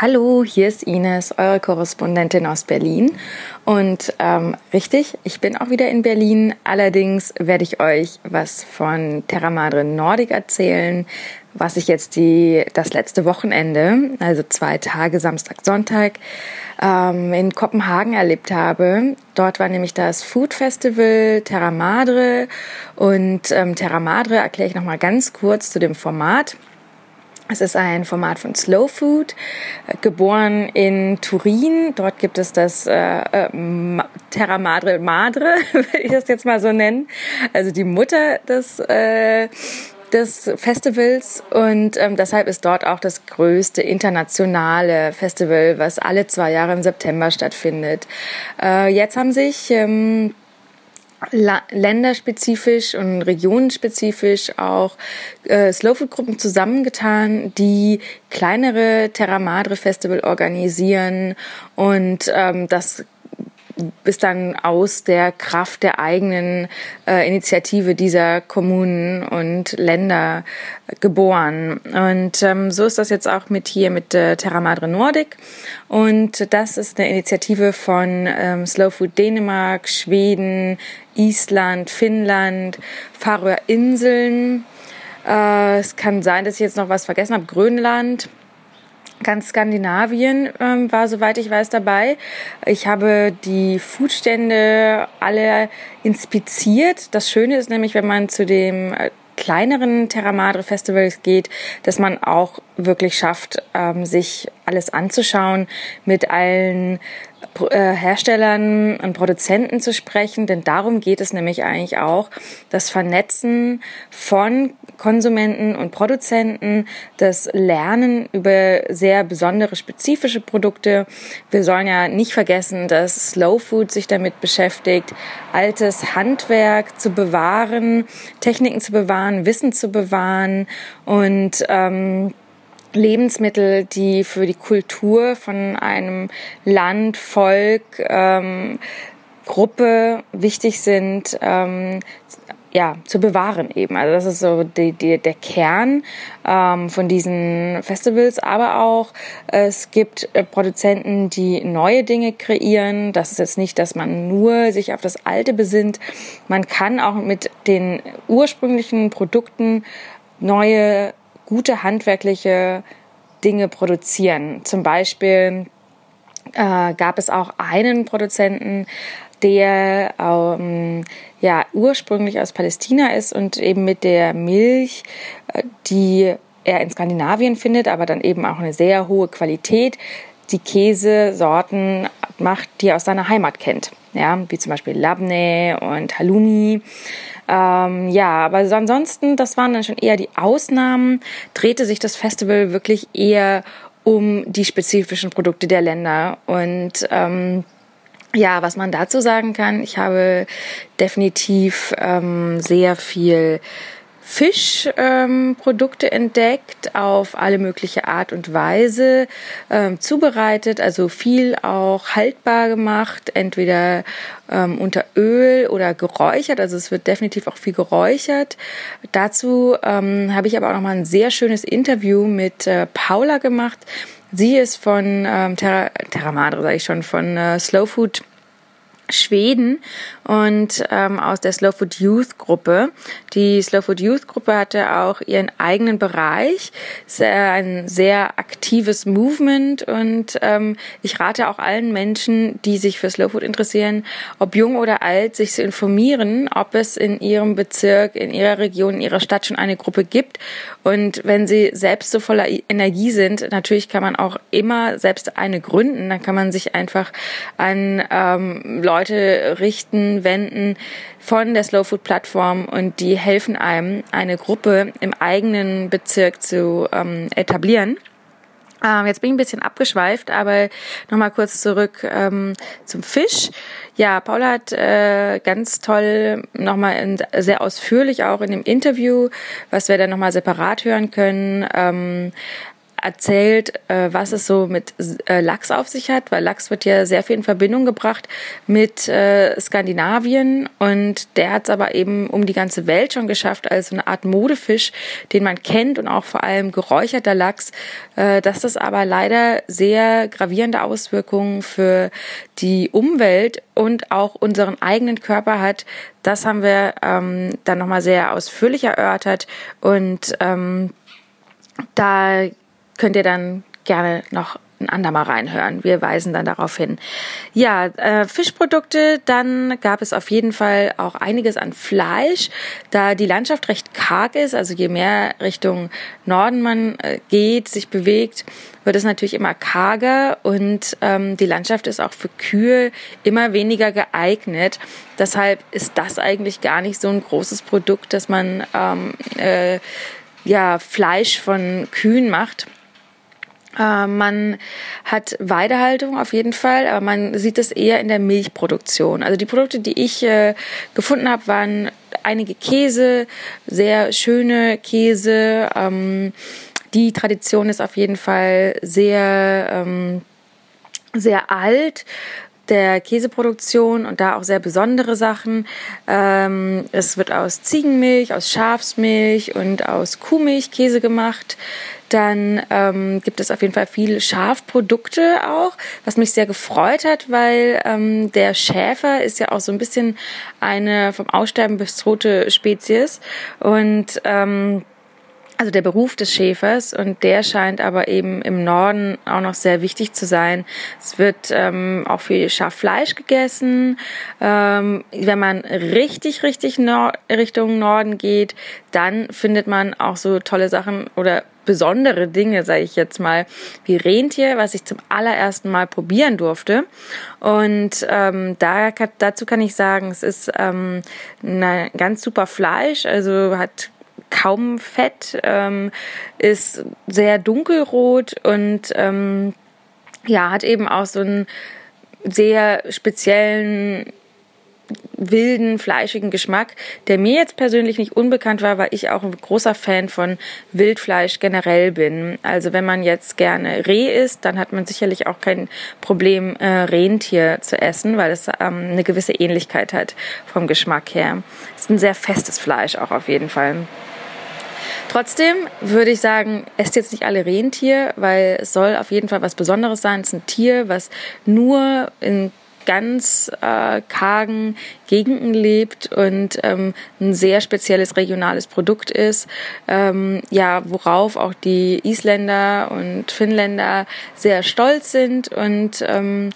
Hallo, hier ist Ines, eure Korrespondentin aus Berlin. Und ähm, richtig, ich bin auch wieder in Berlin. Allerdings werde ich euch was von Terra Madre Nordic erzählen, was ich jetzt die, das letzte Wochenende, also zwei Tage, Samstag, Sonntag, ähm, in Kopenhagen erlebt habe. Dort war nämlich das Food Festival Terra Madre. Und ähm, Terra Madre erkläre ich nochmal ganz kurz zu dem Format. Es ist ein Format von Slow Food, äh, geboren in Turin. Dort gibt es das äh, äh, Terra Madre Madre, will ich das jetzt mal so nennen. Also die Mutter des äh, des Festivals und ähm, deshalb ist dort auch das größte internationale Festival, was alle zwei Jahre im September stattfindet. Äh, jetzt haben sich ähm, länderspezifisch und regionenspezifisch auch äh, Slowfood-Gruppen zusammengetan, die kleinere Terra Madre Festival organisieren und ähm, das ist dann aus der Kraft der eigenen äh, Initiative dieser Kommunen und Länder geboren. Und ähm, so ist das jetzt auch mit hier mit äh, Terra Madre Nordic. Und das ist eine Initiative von ähm, Slow Food Dänemark, Schweden, Island, Finnland, Färöer Inseln. Äh, es kann sein, dass ich jetzt noch was vergessen habe. Grönland Ganz Skandinavien ähm, war, soweit ich weiß, dabei. Ich habe die Foodstände alle inspiziert. Das Schöne ist nämlich, wenn man zu dem äh, kleineren Terra Madre Festivals geht, dass man auch wirklich schafft, ähm, sich alles anzuschauen, mit allen Herstellern und Produzenten zu sprechen, denn darum geht es nämlich eigentlich auch, das Vernetzen von Konsumenten und Produzenten, das Lernen über sehr besondere spezifische Produkte. Wir sollen ja nicht vergessen, dass Slow Food sich damit beschäftigt, altes Handwerk zu bewahren, Techniken zu bewahren, Wissen zu bewahren und ähm, Lebensmittel, die für die Kultur von einem Land, Volk, ähm, Gruppe wichtig sind, ähm, ja, zu bewahren eben. Also das ist so die, die, der Kern ähm, von diesen Festivals. Aber auch es gibt äh, Produzenten, die neue Dinge kreieren. Das ist jetzt nicht, dass man nur sich auf das Alte besinnt. Man kann auch mit den ursprünglichen Produkten neue gute handwerkliche Dinge produzieren. Zum Beispiel äh, gab es auch einen Produzenten, der ähm, ja ursprünglich aus Palästina ist und eben mit der Milch, äh, die er in Skandinavien findet, aber dann eben auch eine sehr hohe Qualität, die Käsesorten macht, die er aus seiner Heimat kennt. Ja, wie zum Beispiel Labne und Halloumi. Ähm, ja, aber ansonsten, das waren dann schon eher die Ausnahmen, drehte sich das Festival wirklich eher um die spezifischen Produkte der Länder. Und ähm, ja, was man dazu sagen kann, ich habe definitiv ähm, sehr viel Fischprodukte ähm, entdeckt auf alle mögliche Art und Weise ähm, zubereitet, also viel auch haltbar gemacht, entweder ähm, unter Öl oder geräuchert, also es wird definitiv auch viel geräuchert. Dazu ähm, habe ich aber auch noch mal ein sehr schönes Interview mit äh, Paula gemacht. Sie ist von ähm, Terra, Terra Madre, sage ich schon, von äh, Slow Food Schweden und ähm, aus der Slow Food Youth Gruppe. Die Slow Food Youth Gruppe hatte auch ihren eigenen Bereich, sehr, ein sehr aktives Movement und ähm, ich rate auch allen Menschen, die sich für Slow Food interessieren, ob jung oder alt, sich zu informieren, ob es in ihrem Bezirk, in ihrer Region, in ihrer Stadt schon eine Gruppe gibt und wenn sie selbst so voller Energie sind, natürlich kann man auch immer selbst eine gründen, dann kann man sich einfach an ähm, Leute Leute richten, wenden von der Slow Food Plattform und die helfen einem, eine Gruppe im eigenen Bezirk zu ähm, etablieren. Ähm, jetzt bin ich ein bisschen abgeschweift, aber nochmal kurz zurück ähm, zum Fisch. Ja, Paula hat äh, ganz toll nochmal sehr ausführlich auch in dem Interview, was wir dann nochmal separat hören können, ähm, erzählt, äh, was es so mit äh, Lachs auf sich hat, weil Lachs wird ja sehr viel in Verbindung gebracht mit äh, Skandinavien. Und der hat es aber eben um die ganze Welt schon geschafft als eine Art Modefisch, den man kennt und auch vor allem geräucherter Lachs, äh, dass das aber leider sehr gravierende Auswirkungen für die Umwelt und auch unseren eigenen Körper hat. Das haben wir ähm, dann nochmal sehr ausführlich erörtert. Und ähm, da könnt ihr dann gerne noch ein andermal reinhören. Wir weisen dann darauf hin. Ja, äh, Fischprodukte, dann gab es auf jeden Fall auch einiges an Fleisch, da die Landschaft recht karg ist, also je mehr Richtung Norden man äh, geht, sich bewegt, wird es natürlich immer karger und ähm, die Landschaft ist auch für Kühe immer weniger geeignet. Deshalb ist das eigentlich gar nicht so ein großes Produkt, dass man ähm, äh, ja Fleisch von Kühen macht man hat Weidehaltung auf jeden Fall, aber man sieht es eher in der Milchproduktion. Also die Produkte, die ich äh, gefunden habe, waren einige Käse, sehr schöne Käse. Ähm, die Tradition ist auf jeden Fall sehr, ähm, sehr alt der Käseproduktion und da auch sehr besondere Sachen. Ähm, es wird aus Ziegenmilch, aus Schafsmilch und aus Kuhmilch Käse gemacht. Dann ähm, gibt es auf jeden Fall viele Schafprodukte auch, was mich sehr gefreut hat, weil ähm, der Schäfer ist ja auch so ein bisschen eine vom Aussterben bedrohte Spezies. Und ähm, also der Beruf des Schäfers und der scheint aber eben im Norden auch noch sehr wichtig zu sein. Es wird ähm, auch viel Schaffleisch gegessen. Ähm, wenn man richtig, richtig Nord Richtung Norden geht, dann findet man auch so tolle Sachen oder besondere Dinge, sage ich jetzt mal, wie Rentier, was ich zum allerersten Mal probieren durfte. Und ähm, da, dazu kann ich sagen, es ist ähm, ein ganz super Fleisch, also hat kaum Fett, ähm, ist sehr dunkelrot und ähm, ja, hat eben auch so einen sehr speziellen wilden, fleischigen Geschmack, der mir jetzt persönlich nicht unbekannt war, weil ich auch ein großer Fan von Wildfleisch generell bin. Also wenn man jetzt gerne Reh isst, dann hat man sicherlich auch kein Problem, äh, Rentier zu essen, weil es ähm, eine gewisse Ähnlichkeit hat vom Geschmack her. Es ist ein sehr festes Fleisch auch auf jeden Fall. Trotzdem würde ich sagen, esst jetzt nicht alle Rentier, weil es soll auf jeden Fall was Besonderes sein. Es ist ein Tier, was nur in ganz äh, kargen Gegenden lebt und ähm, ein sehr spezielles regionales Produkt ist, ähm, ja, worauf auch die Isländer und Finnländer sehr stolz sind und ähm,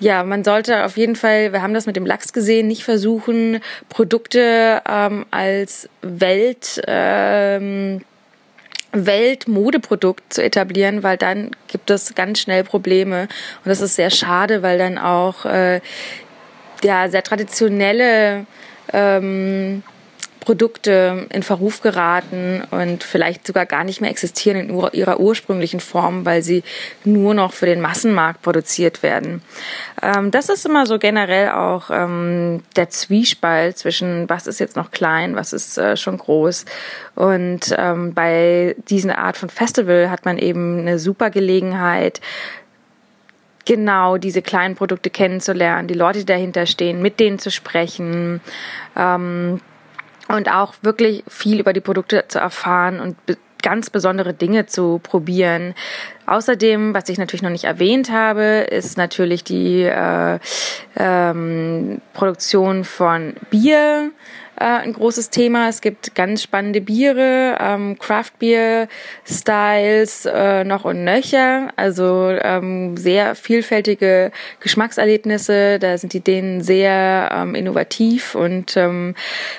ja, man sollte auf jeden Fall, wir haben das mit dem Lachs gesehen, nicht versuchen, Produkte ähm, als Welt ähm, Weltmodeprodukt zu etablieren, weil dann gibt es ganz schnell Probleme. Und das ist sehr schade, weil dann auch äh, ja, sehr traditionelle ähm, Produkte in Verruf geraten und vielleicht sogar gar nicht mehr existieren in ihrer ursprünglichen Form, weil sie nur noch für den Massenmarkt produziert werden. Ähm, das ist immer so generell auch ähm, der Zwiespalt zwischen was ist jetzt noch klein, was ist äh, schon groß. Und ähm, bei dieser Art von Festival hat man eben eine super Gelegenheit, genau diese kleinen Produkte kennenzulernen, die Leute, die dahinter stehen, mit denen zu sprechen. Ähm, und auch wirklich viel über die Produkte zu erfahren und ganz besondere Dinge zu probieren. Außerdem, was ich natürlich noch nicht erwähnt habe, ist natürlich die äh, ähm, Produktion von Bier äh, ein großes Thema. Es gibt ganz spannende Biere, ähm, Craft Beer Styles äh, noch und nöcher. Also ähm, sehr vielfältige Geschmackserlebnisse. Da sind die Dänen sehr ähm, innovativ und ähm,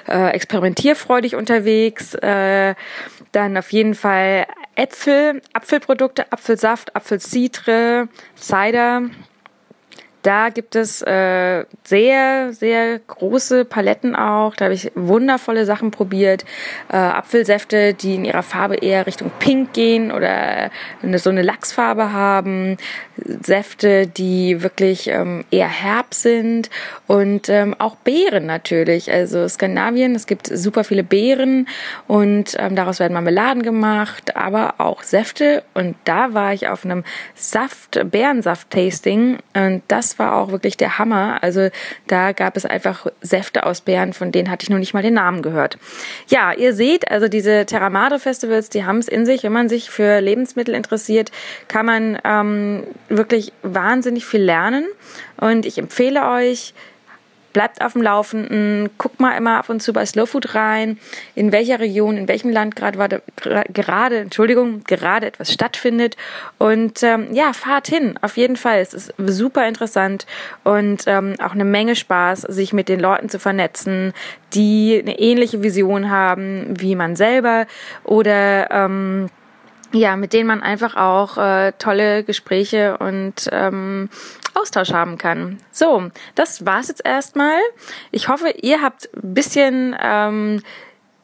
äh, experimentierfreudig unterwegs. Äh, dann auf jeden Fall Äpfel, Apfelprodukte, Apfelsaft, Apfelcidre, Cider Da gibt es äh, sehr, sehr große Paletten auch. Da habe ich wundervolle Sachen probiert. Äh, Apfelsäfte, die in ihrer Farbe eher Richtung Pink gehen oder eine, so eine Lachsfarbe haben. Säfte, die wirklich ähm, eher herb sind und ähm, auch Beeren natürlich. Also Skandinavien, es gibt super viele Beeren und ähm, daraus werden Marmeladen gemacht, aber auch Säfte. Und da war ich auf einem Saft, Beerensaft-Tasting und das war auch wirklich der Hammer. Also da gab es einfach Säfte aus Beeren, von denen hatte ich noch nicht mal den Namen gehört. Ja, ihr seht, also diese Terra Madre Festivals, die haben es in sich. Wenn man sich für Lebensmittel interessiert, kann man ähm, wirklich wahnsinnig viel lernen. Und ich empfehle euch, bleibt auf dem Laufenden, guckt mal immer ab und zu bei Slow Food rein, in welcher Region, in welchem Land gerade gerade, Entschuldigung, gerade etwas stattfindet. Und ähm, ja, fahrt hin, auf jeden Fall. Es ist super interessant und ähm, auch eine Menge Spaß, sich mit den Leuten zu vernetzen, die eine ähnliche Vision haben wie man selber oder ähm, ja, mit denen man einfach auch äh, tolle Gespräche und ähm, Austausch haben kann. So, das war's jetzt erstmal. Ich hoffe, ihr habt ein bisschen ähm,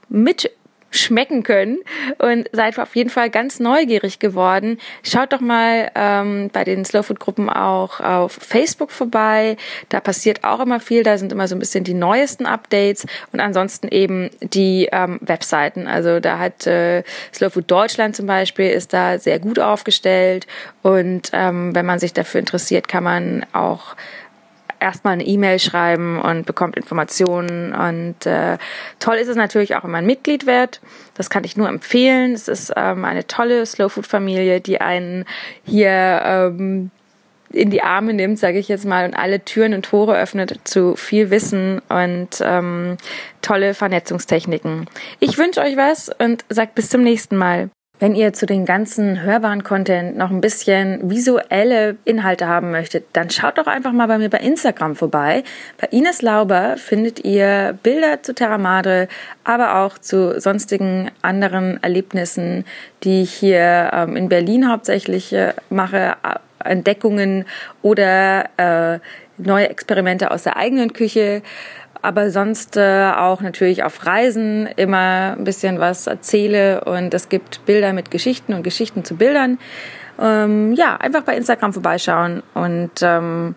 mit schmecken können und seid auf jeden Fall ganz neugierig geworden. Schaut doch mal ähm, bei den Slow Food Gruppen auch auf Facebook vorbei. Da passiert auch immer viel. Da sind immer so ein bisschen die neuesten Updates und ansonsten eben die ähm, Webseiten. Also da hat äh, Slow Food Deutschland zum Beispiel ist da sehr gut aufgestellt und ähm, wenn man sich dafür interessiert, kann man auch erstmal eine E-Mail schreiben und bekommt Informationen. Und äh, toll ist es natürlich auch, wenn man Mitglied wird. Das kann ich nur empfehlen. Es ist ähm, eine tolle Slow Food Familie, die einen hier ähm, in die Arme nimmt, sage ich jetzt mal, und alle Türen und Tore öffnet zu viel Wissen und ähm, tolle Vernetzungstechniken. Ich wünsche euch was und sagt bis zum nächsten Mal. Wenn ihr zu den ganzen hörbaren Content noch ein bisschen visuelle Inhalte haben möchtet, dann schaut doch einfach mal bei mir bei Instagram vorbei. Bei Ines Lauber findet ihr Bilder zu Terra Madre, aber auch zu sonstigen anderen Erlebnissen, die ich hier ähm, in Berlin hauptsächlich äh, mache, Entdeckungen oder äh, neue Experimente aus der eigenen Küche aber sonst äh, auch natürlich auf Reisen immer ein bisschen was erzähle und es gibt Bilder mit Geschichten und Geschichten zu Bildern. Ähm, ja, einfach bei Instagram vorbeischauen und ähm,